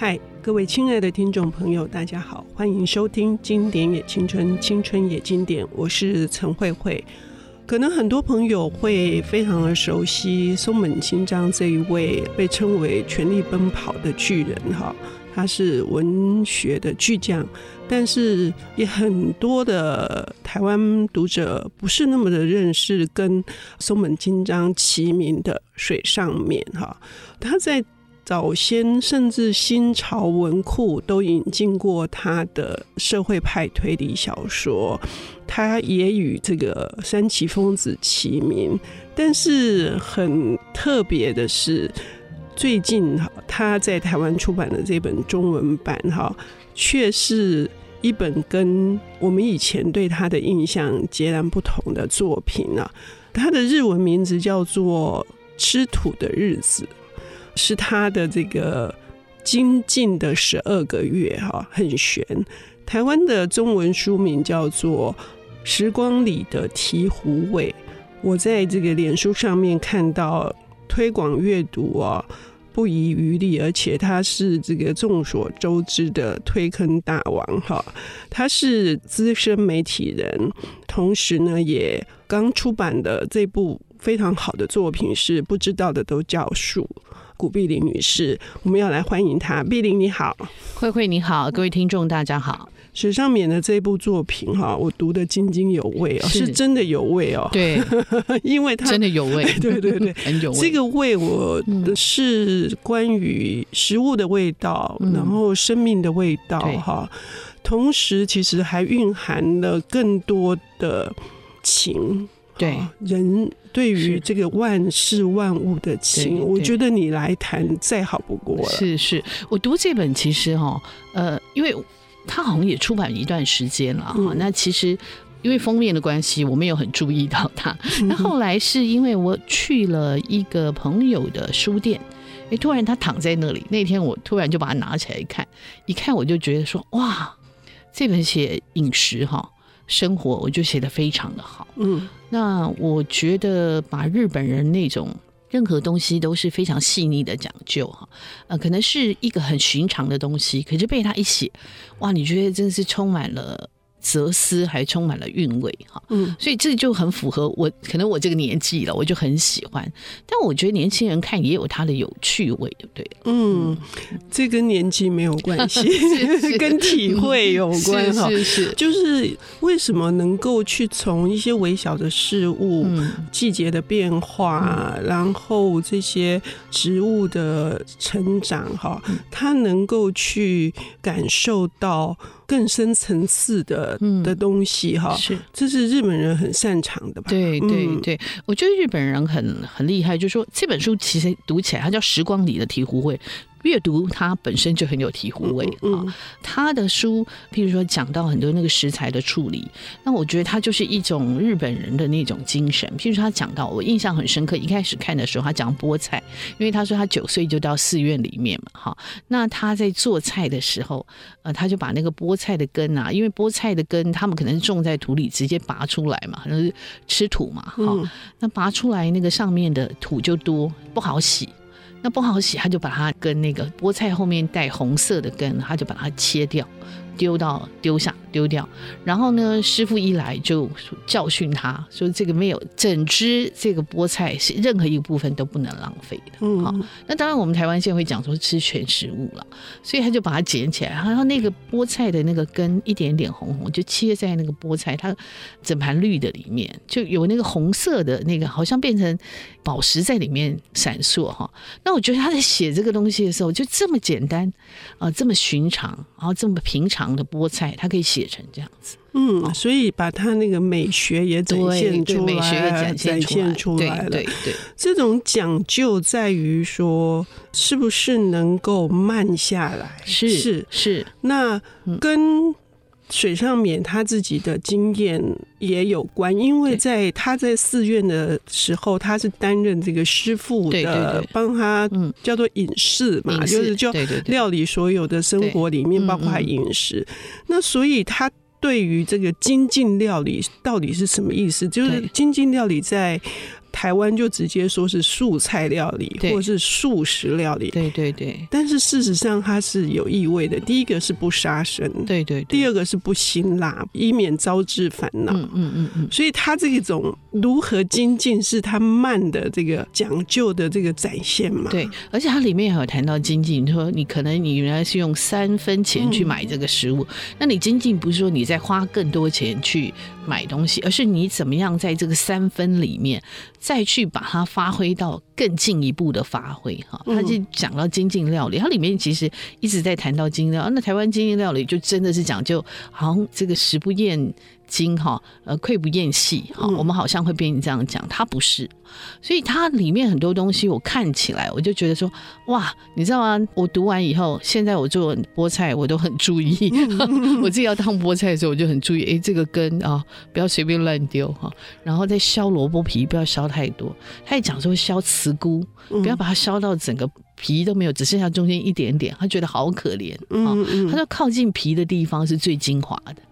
嗨，各位亲爱的听众朋友，大家好，欢迎收听《经典也青春，青春也经典》，我是陈慧慧。可能很多朋友会非常的熟悉松本清张这一位被称为“全力奔跑”的巨人，哈，他是文学的巨匠，但是也很多的台湾读者不是那么的认识跟松本清张齐名的水上面，哈，他在。早先甚至新潮文库都引进过他的社会派推理小说，他也与这个山崎丰子齐名。但是很特别的是，最近哈他在台湾出版的这本中文版哈，却是一本跟我们以前对他的印象截然不同的作品啊。他的日文名字叫做《吃土的日子》。是他的这个精进的十二个月哈，很玄。台湾的中文书名叫做《时光里的醍醐味》。我在这个脸书上面看到推广阅读啊，不遗余力，而且他是这个众所周知的推坑大王哈。他是资深媒体人，同时呢，也刚出版的这部非常好的作品是《不知道的都叫树》。古碧玲女士，我们要来欢迎她。碧玲你好，慧慧你好，各位听众大家好。水上勉的这部作品哈，我读得津津有味哦，是，是真的有味哦。对，因为它真的有味。对对对，很有味。这个味，我的是关于食物的味道，嗯、然后生命的味道哈。同时，其实还蕴含了更多的情。对人对于这个万事万物的情，我觉得你来谈再好不过了。是是，我读这本其实哈，呃，因为他好像也出版一段时间了哈。嗯、那其实因为封面的关系，我没有很注意到他。那后来是因为我去了一个朋友的书店，哎，突然他躺在那里。那天我突然就把它拿起来看，一看我就觉得说，哇，这本写饮食哈。生活我就写的非常的好，嗯，那我觉得把日本人那种任何东西都是非常细腻的讲究哈，呃，可能是一个很寻常的东西，可是被他一写，哇，你觉得真是充满了。哲思还充满了韵味哈，嗯，所以这就很符合我，可能我这个年纪了，我就很喜欢。但我觉得年轻人看也有他的有趣味，对不对？嗯，这跟年纪没有关系，是是 跟体会有关哈。是是，就是为什么能够去从一些微小的事物、嗯、季节的变化，嗯、然后这些植物的成长哈，他能够去感受到。更深层次的的东西哈，是，这是日本人很擅长的吧？对对对，我觉得日本人很很厉害，就是说这本书其实读起来，它叫《时光里的醍醐味》。阅读它本身就很有醍醐味啊！他的书，譬如说讲到很多那个食材的处理，那我觉得他就是一种日本人的那种精神。譬如说他讲到，我印象很深刻，一开始看的时候，他讲菠菜，因为他说他九岁就到寺院里面嘛，哈。那他在做菜的时候，呃，他就把那个菠菜的根啊，因为菠菜的根他们可能是种在土里直接拔出来嘛，可能是吃土嘛，哈。那拔出来那个上面的土就多，不好洗。那不好洗，他就把它跟那个菠菜后面带红色的根，他就把它切掉。丢到丢下丢掉，然后呢，师傅一来就教训他说：“这个没有整只这个菠菜是任何一个部分都不能浪费的。”嗯，好，那当然我们台湾现在会讲说吃全食物了，所以他就把它捡起来，然后那个菠菜的那个根一点点红红，就切在那个菠菜它整盘绿的里面，就有那个红色的那个好像变成宝石在里面闪烁哈。那我觉得他在写这个东西的时候就这么简单啊，这么寻常，然后这么平常。的菠菜，它可以写成这样子，嗯，所以把它那个美学也展现出来，美学也展现出来了。对对，这种讲究在于说，是不是能够慢下来？是是是，那跟。水上勉他自己的经验也有关，因为在他在寺院的时候，他是担任这个师傅的，帮他叫做隐士嘛，就是就料理所有的生活里面，包括饮食。那所以他对于这个精进料理到底是什么意思？就是精进料理在台湾就直接说是素菜料理，或者是素食料理。对对对。但是事实上它是有意味的。第一个是不杀生，对对。第二个是不辛辣，以免招致烦恼。嗯嗯嗯嗯。所以它这种如何精进，是它慢的这个讲究的这个展现嘛？对。而且它里面还有谈到精进，你说你可能你原来是用三分钱去买这个食物，那你精进不是说你在花更多钱去买东西，而是你怎么样在这个三分里面。再去把它发挥到更进一步的发挥哈，他就讲到精进料理，它里面其实一直在谈到精进料。那台湾精进料理就真的是讲究，好像这个食不厌精哈，呃，愧不厌细哈，我们好像会变成这样讲，他不是。所以它里面很多东西，我看起来我就觉得说，哇，你知道吗？我读完以后，现在我做菠菜我都很注意，我自己要烫菠菜的时候，我就很注意，哎，这个根啊，不要随便乱丢哈。然后再削萝卜皮，不要削太多。他也讲说削茨菇，不要把它削到整个皮都没有，只剩下中间一点点，他觉得好可怜啊。他说靠近皮的地方是最精华的。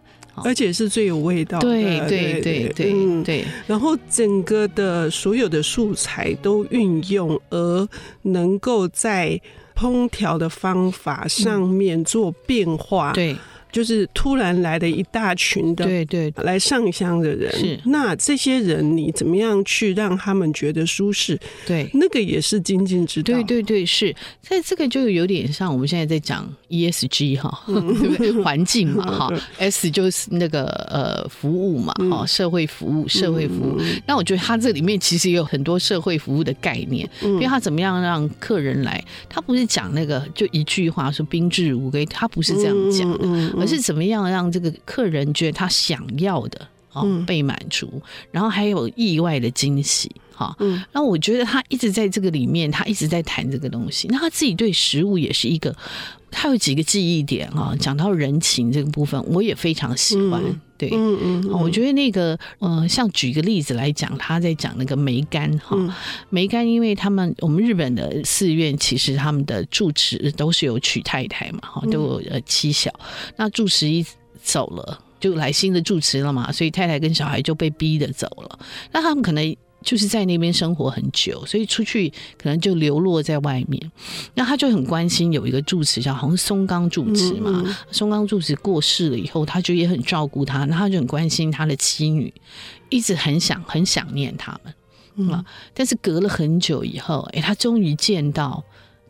而且是最有味道的，对对对对，嗯对。然后整个的所有的素材都运用，而能够在烹调的方法上面做变化，对。就是突然来的一大群的，对对，来上香的人，是那这些人你怎么样去让他们觉得舒适？对，那个也是精进之道。对对对，是在这个就有点像我们现在在讲 ESG 哈，对不对？环境嘛哈，S 就是那个呃服务嘛哈，社会服务，社会服务。那我觉得他这里面其实也有很多社会服务的概念，因为他怎么样让客人来，他不是讲那个就一句话说宾至如归，他不是这样讲的。而是怎么样让这个客人觉得他想要的啊被满足，然后还有意外的惊喜哈。那我觉得他一直在这个里面，他一直在谈这个东西。那他自己对食物也是一个，他有几个记忆点啊。讲到人情这个部分，我也非常喜欢。对，嗯嗯，我觉得那个，呃，像举个例子来讲，他在讲那个梅干哈，梅干，因为他们我们日本的寺院其实他们的住持都是有娶太太嘛，哈，都有呃妻小，那住持一走了，就来新的住持了嘛，所以太太跟小孩就被逼着走了，那他们可能。就是在那边生活很久，所以出去可能就流落在外面。那他就很关心有一个住持叫好像松冈住持嘛，嗯嗯松冈住持过世了以后，他就也很照顾他，那他就很关心他的妻女，一直很想很想念他们啊。嗯、但是隔了很久以后，哎、欸，他终于见到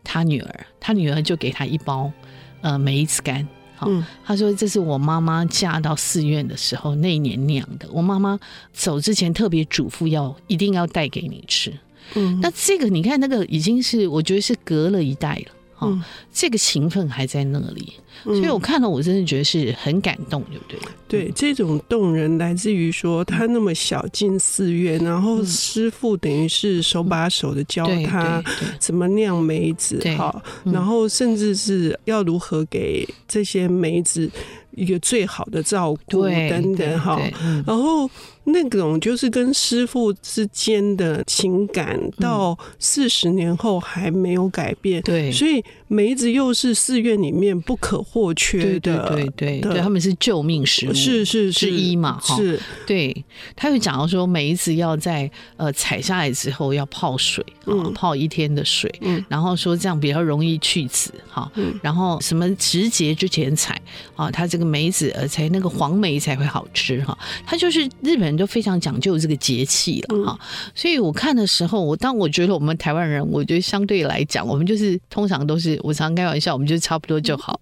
他女儿，他女儿就给他一包呃梅子干。嗯，他说这是我妈妈嫁到寺院的时候那一年酿的。我妈妈走之前特别嘱咐要一定要带给你吃。嗯，那这个你看那个已经是我觉得是隔了一代了。嗯，这个情分还在那里，所以我看了，我真的觉得是很感动，对不对？对，这种动人来自于说他那么小进寺院，然后师傅等于是手把手的教他怎么酿梅子，哈，然后甚至是要如何给这些梅子一个最好的照顾等等，哈，然后。那种就是跟师傅之间的情感，到四十年后还没有改变。对，所以梅子又是寺院里面不可或缺的。对对对对，他们是救命食物，是是之一嘛。是，对。他又讲到说，梅子要在呃采下来之后要泡水啊，泡一天的水，嗯然后说这样比较容易去籽哈。嗯然后什么时节之前采啊，它这个梅子呃才那个黄梅才会好吃哈。它就是日本。就非常讲究这个节气了哈，所以我看的时候，我当我觉得我们台湾人，我觉得相对来讲，我们就是通常都是我常开玩笑，我们就差不多就好，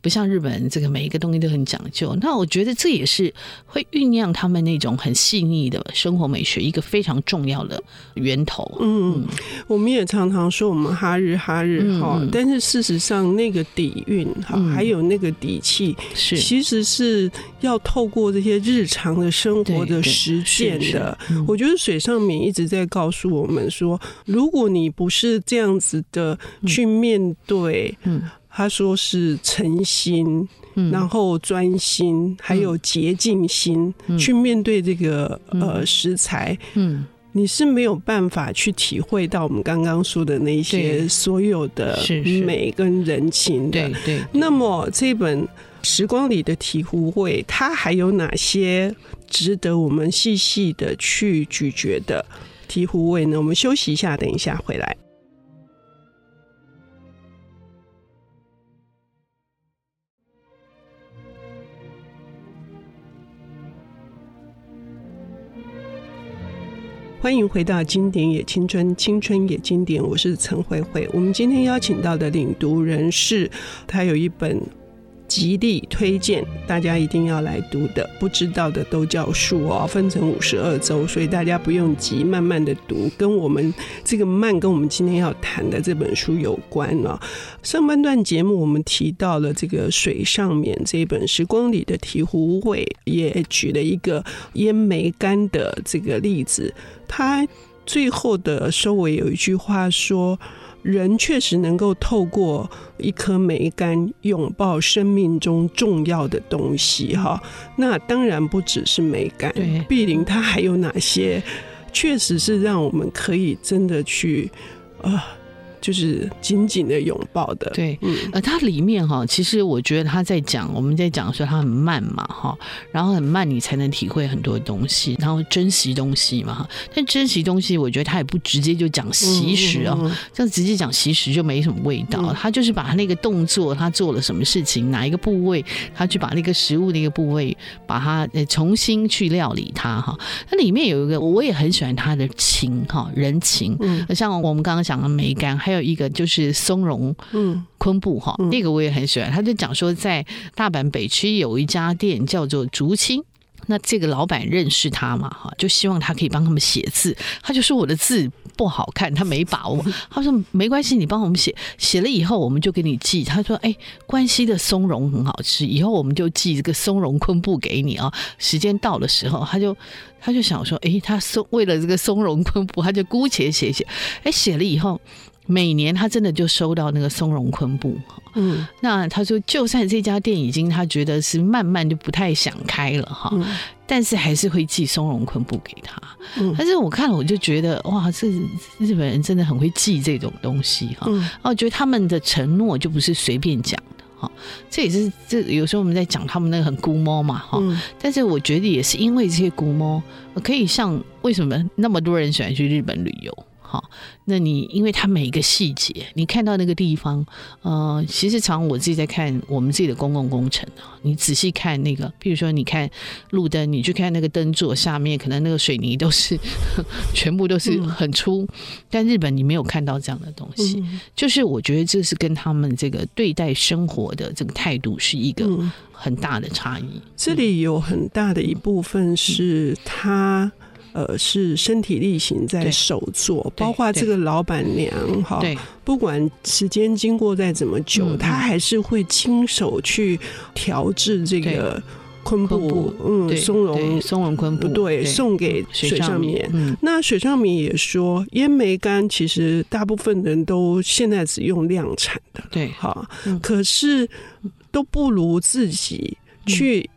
不像日本人这个每一个东西都很讲究。那我觉得这也是会酝酿他们那种很细腻的生活美学一个非常重要的源头。嗯，我们也常常说我们哈日哈日哈，但是事实上那个底蕴哈，还有那个底气，是。其实是要透过这些日常的生活的。实践的，我觉得水上敏一直在告诉我们说，如果你不是这样子的去面对，嗯他说是诚心，然后专心，还有洁净心去面对这个呃食材，嗯，你是没有办法去体会到我们刚刚说的那些所有的美跟人情的。对对。那么这本。时光里的醍醐味，它还有哪些值得我们细细的去咀嚼的？醍醐味呢？我们休息一下，等一下回来。欢迎回到《经典也青春，青春也经典》，我是陈慧慧。我们今天邀请到的领读人是，他有一本。极力推荐大家一定要来读的，不知道的都叫树哦，分成五十二周，所以大家不用急，慢慢的读。跟我们这个慢，跟我们今天要谈的这本书有关啊。上半段节目我们提到了这个水上面这一本《时光里的醍醐味》，也举了一个烟梅干的这个例子。他最后的收尾有一句话说。人确实能够透过一颗梅干拥抱生命中重要的东西，哈，那当然不只是梅干，碧玲它还有哪些，确实是让我们可以真的去啊。就是紧紧的拥抱的，对，嗯，呃，它里面哈，其实我觉得他在讲，我们在讲说它很慢嘛，哈，然后很慢，你才能体会很多东西，然后珍惜东西嘛，哈。但珍惜东西，我觉得他也不直接就讲习食啊，这样直接讲习食就没什么味道。他就是把他那个动作，他做了什么事情，哪一个部位，他去把那个食物的一个部位，把它呃重新去料理它，哈。它里面有一个，我也很喜欢他的情，哈，人情，嗯，像我们刚刚讲的梅干，还有。还有一个就是松茸，嗯，昆布哈，那个我也很喜欢。他就讲说，在大阪北区有一家店叫做竹青，那这个老板认识他嘛，哈，就希望他可以帮他们写字。他就说我的字不好看，他没把握。他说没关系，你帮我们写，写了以后我们就给你寄。他说，哎，关西的松茸很好吃，以后我们就寄这个松茸昆布给你啊。时间到的时候，他就他就想说，哎，他松为了这个松茸昆布，他就姑且写写，哎，写了以后。每年他真的就收到那个松茸昆布，嗯，那他说就算这家店已经他觉得是慢慢就不太想开了哈，嗯、但是还是会寄松茸昆布给他。嗯，但是我看了我就觉得哇，这日本人真的很会寄这种东西哈。嗯，我觉得他们的承诺就不是随便讲的哈。这也是这有时候我们在讲他们那个很估摸嘛哈。嗯，但是我觉得也是因为这些估摸，可以像为什么那么多人喜欢去日本旅游？好，那你因为它每一个细节，你看到那个地方，呃，其实常我自己在看我们自己的公共工程啊，你仔细看那个，比如说你看路灯，你去看那个灯座下面，可能那个水泥都是 全部都是很粗，嗯、但日本你没有看到这样的东西，嗯、就是我觉得这是跟他们这个对待生活的这个态度是一个很大的差异。嗯、这里有很大的一部分是他。呃，是身体力行在手做，包括这个老板娘哈，不管时间经过再怎么久，她还是会亲手去调制这个昆布，嗯，松茸松茸昆布，对，送给水上面。那水上面也说，烟梅干其实大部分人都现在只用量产的，对，哈，可是都不如自己去。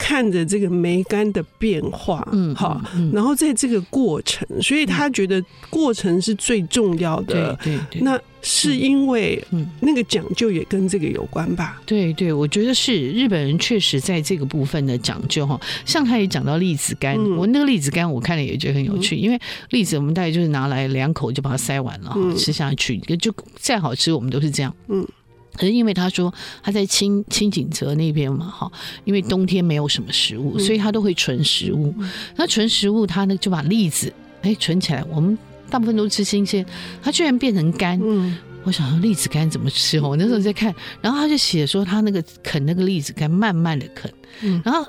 看着这个梅干的变化，嗯，好，然后在这个过程，所以他觉得过程是最重要的。对对，那是因为，嗯，那个讲究也跟这个有关吧？对对，我觉得是日本人确实在这个部分的讲究哈。像他也讲到栗子干，我那个栗子干我看了也觉得很有趣，因为栗子我们大概就是拿来两口就把它塞完了，吃下去就再好吃，我们都是这样，嗯。可是因为他说他在清清景泽那边嘛，哈，因为冬天没有什么食物，所以他都会存食物。那存食物，他呢就把栗子哎存起来。我们大部分都吃新鲜，他居然变成干。嗯，我想说栗子干怎么吃哦？我那时候在看，然后他就写说他那个啃那个栗子干，慢慢的啃，然后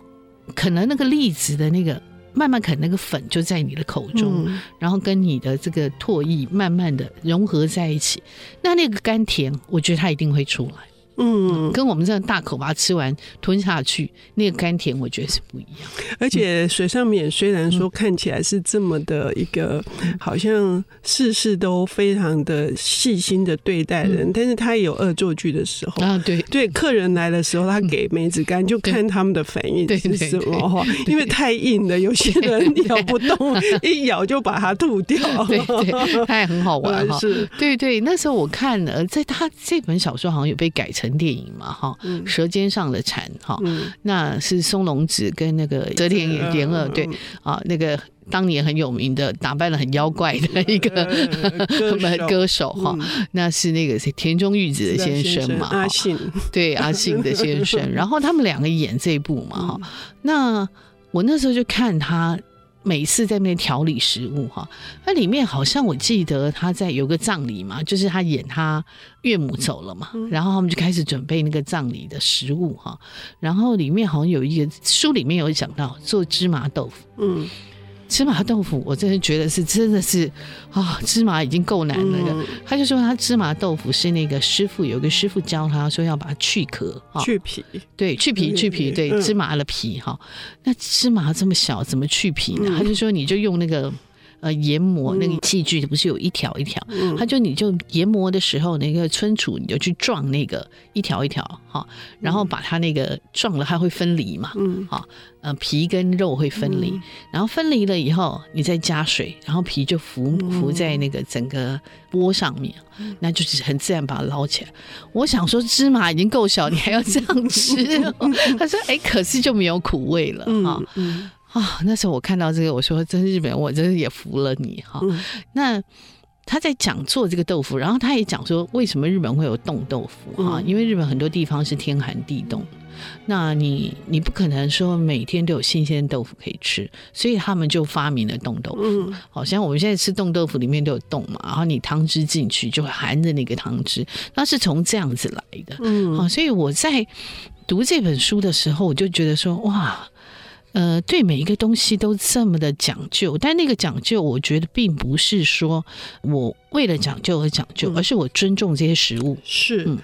啃了那个栗子的那个。慢慢啃那个粉就在你的口中，嗯、然后跟你的这个唾液慢慢的融合在一起，那那个甘甜，我觉得它一定会出来。嗯，跟我们这样大口把它吃完吞下去，那个甘甜我觉得是不一样。而且水上面虽然说看起来是这么的一个，好像事事都非常的细心的对待人，但是他也有恶作剧的时候啊。对对，客人来的时候，他给梅子干，就看他们的反应是什么哈。因为太硬了，有些人咬不动，一咬就把它吐掉。对对，他也很好玩哈。是，对对，那时候我看了，在他这本小说好像有被改成。电影嘛，哈，《舌尖上的蝉》哈，那是松隆子跟那个泽田研二对啊，那个当年很有名的，打扮了很妖怪的一个歌手哈，那是那个是田中裕子的先生嘛，阿信，对阿信的先生，然后他们两个演这一部嘛哈，那我那时候就看他。每次在那边调理食物哈，那里面好像我记得他在有个葬礼嘛，就是他演他岳母走了嘛，然后他们就开始准备那个葬礼的食物哈，然后里面好像有一个书里面有讲到做芝麻豆腐，嗯。芝麻豆腐，我真的觉得是真的是啊、哦，芝麻已经够难了。嗯、他就说他芝麻豆腐是那个师傅，有个师傅教他说要把它去壳、哦、去皮，对，去皮去皮，对，芝麻的皮哈、嗯。那芝麻这么小，怎么去皮呢？嗯、他就说你就用那个。呃，研磨那个器具不是有一条一条，嗯，他就你就研磨的时候，那个春杵你就去撞那个一条一条，哈，然后把它那个撞了，它会分离嘛，嗯，好，呃，皮跟肉会分离，然后分离了以后，你再加水，然后皮就浮浮在那个整个锅上面，那就是很自然把它捞起来。我想说芝麻已经够小，你还要这样吃？他说，哎，可是就没有苦味了，哈。啊、哦，那时候我看到这个，我说真是日本，我真是也服了你哈、嗯。那他在讲做这个豆腐，然后他也讲说为什么日本会有冻豆腐哈、嗯，因为日本很多地方是天寒地冻，那你你不可能说每天都有新鲜豆腐可以吃，所以他们就发明了冻豆腐。嗯、好像我们现在吃冻豆腐里面都有冻嘛，然后你汤汁进去就会含着那个汤汁，那是从这样子来的。嗯，好，所以我在读这本书的时候，我就觉得说哇。呃，对每一个东西都这么的讲究，但那个讲究，我觉得并不是说我为了讲究而讲究，而是我尊重这些食物。是，嗯，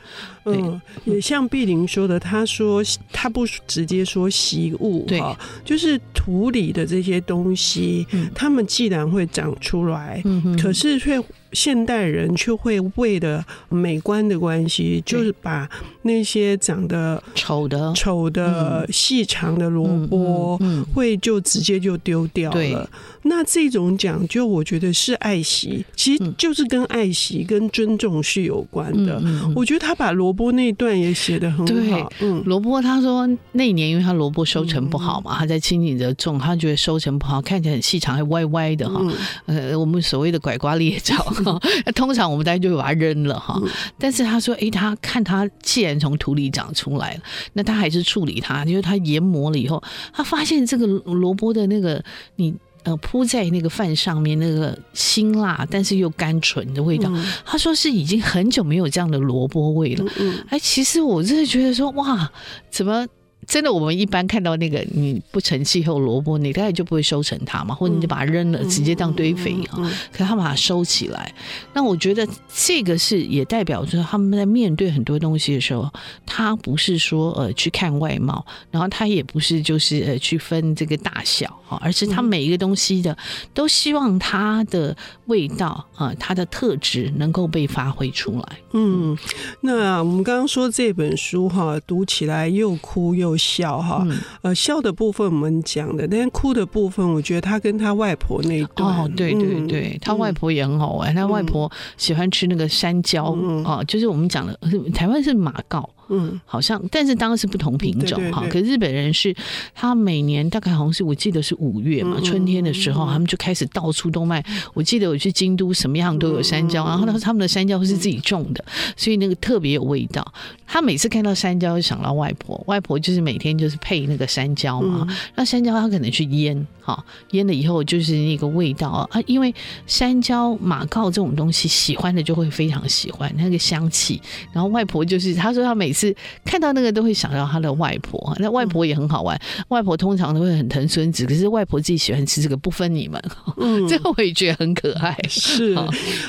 嗯，也像碧玲说的，他说他不直接说习物，对，就是土里的这些东西，他们既然会长出来，可是却。现代人却会为了美观的关系，就是把那些长得丑的、丑的、细长的萝卜，会就直接就丢掉了。那这种讲究，我觉得是爱惜，其实就是跟爱惜、跟尊重是有关的。我觉得他把萝卜那一段也写的很好。嗯，萝卜他说那一年因为他萝卜收成不好嘛，他在清景泽种，他觉得收成不好，看起来很细长，还歪歪的哈。呃，我们所谓的拐瓜裂枣。通常我们大家就会把它扔了哈，但是他说，哎，他看他既然从土里长出来了，那他还是处理它，就是他研磨了以后，他发现这个萝卜的那个你呃铺在那个饭上面那个辛辣但是又甘醇的味道，他说是已经很久没有这样的萝卜味了。哎，其实我真的觉得说，哇，怎么？真的，我们一般看到那个你不成气候萝卜，你大概就不会收成它嘛，或者你就把它扔了，直接当堆肥哈。可他把它收起来，那我觉得这个是也代表着他们在面对很多东西的时候，他不是说呃去看外貌，然后他也不是就是呃去分这个大小哈，而是他每一个东西的都希望它的味道啊，它的特质能够被发挥出来。嗯，那我们刚刚说这本书哈，读起来又哭又。笑哈，呃，笑的部分我们讲的，但是哭的部分，我觉得他跟他外婆那一段，哦，对对对，嗯、他外婆也很好玩，嗯、他外婆喜欢吃那个山椒、嗯、啊，就是我们讲的，台湾是马告。嗯，好像，但是当然是不同品种哈。可是日本人是，他每年大概好像是我记得是五月嘛，春天的时候，他们就开始到处都卖。我记得我去京都，什么样都有山椒，然后他他们的山椒是自己种的，所以那个特别有味道。他每次看到山椒，就想到外婆，外婆就是每天就是配那个山椒嘛。那山椒他可能去腌，哈，腌了以后就是那个味道啊，因为山椒马告这种东西，喜欢的就会非常喜欢那个香气。然后外婆就是他说他每次。看到那个都会想到他的外婆，那外婆也很好玩。外婆通常都会很疼孙子，可是外婆自己喜欢吃这个，不分你们。嗯，这个我也觉得很可爱。是，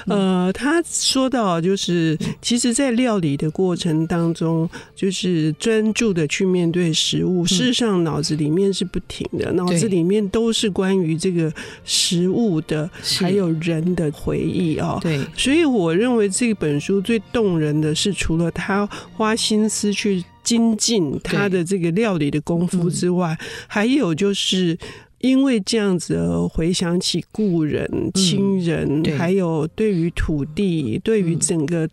呃，他说到就是，其实，在料理的过程当中，就是专注的去面对食物。事实上，脑子里面是不停的，脑子里面都是关于这个食物的，还有人的回忆啊。对，所以我认为这本书最动人的是，除了他花心。心思去精进他的这个料理的功夫之外，还有就是因为这样子而回想起故人、亲人，还有对于土地、对于整个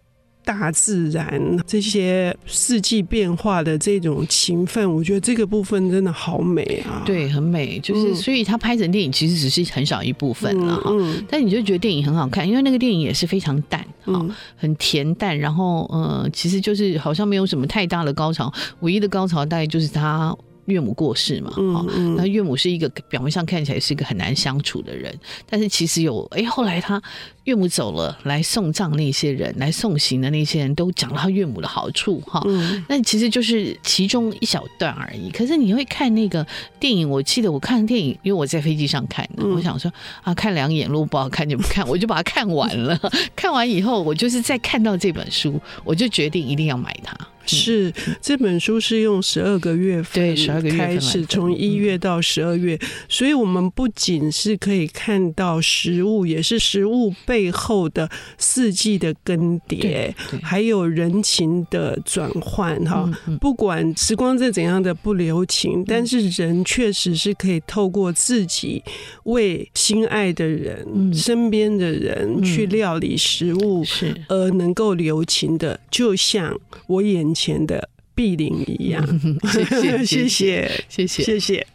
大自然这些四季变化的这种情分，我觉得这个部分真的好美啊！对，很美。就是、嗯、所以他拍成电影其实只是很小一部分了哈、嗯嗯，但你就觉得电影很好看，因为那个电影也是非常淡啊、嗯，很恬淡，然后呃，其实就是好像没有什么太大的高潮，唯一的高潮大概就是他。岳母过世嘛，嗯嗯，那岳母是一个表面上看起来是一个很难相处的人，但是其实有哎，后来他岳母走了，来送葬那些人，来送行的那些人都讲了他岳母的好处哈，嗯，那其实就是其中一小段而已。可是你会看那个电影，我记得我看电影，因为我在飞机上看的，我想说啊，看两眼，如果不好看就不看，我就把它看完了。看完以后，我就是再看到这本书，我就决定一定要买它。是这本书是用十二个月份对十二个月开始，从一月到十二月，所以我们不仅是可以看到食物，也是食物背后的四季的更迭，还有人情的转换。哈，不管时光再怎样的不留情，但是人确实是可以透过自己为心爱的人、身边的人去料理食物，是。而能够留情的，就像我眼前的碧玲一样，谢谢谢谢谢谢。谢谢。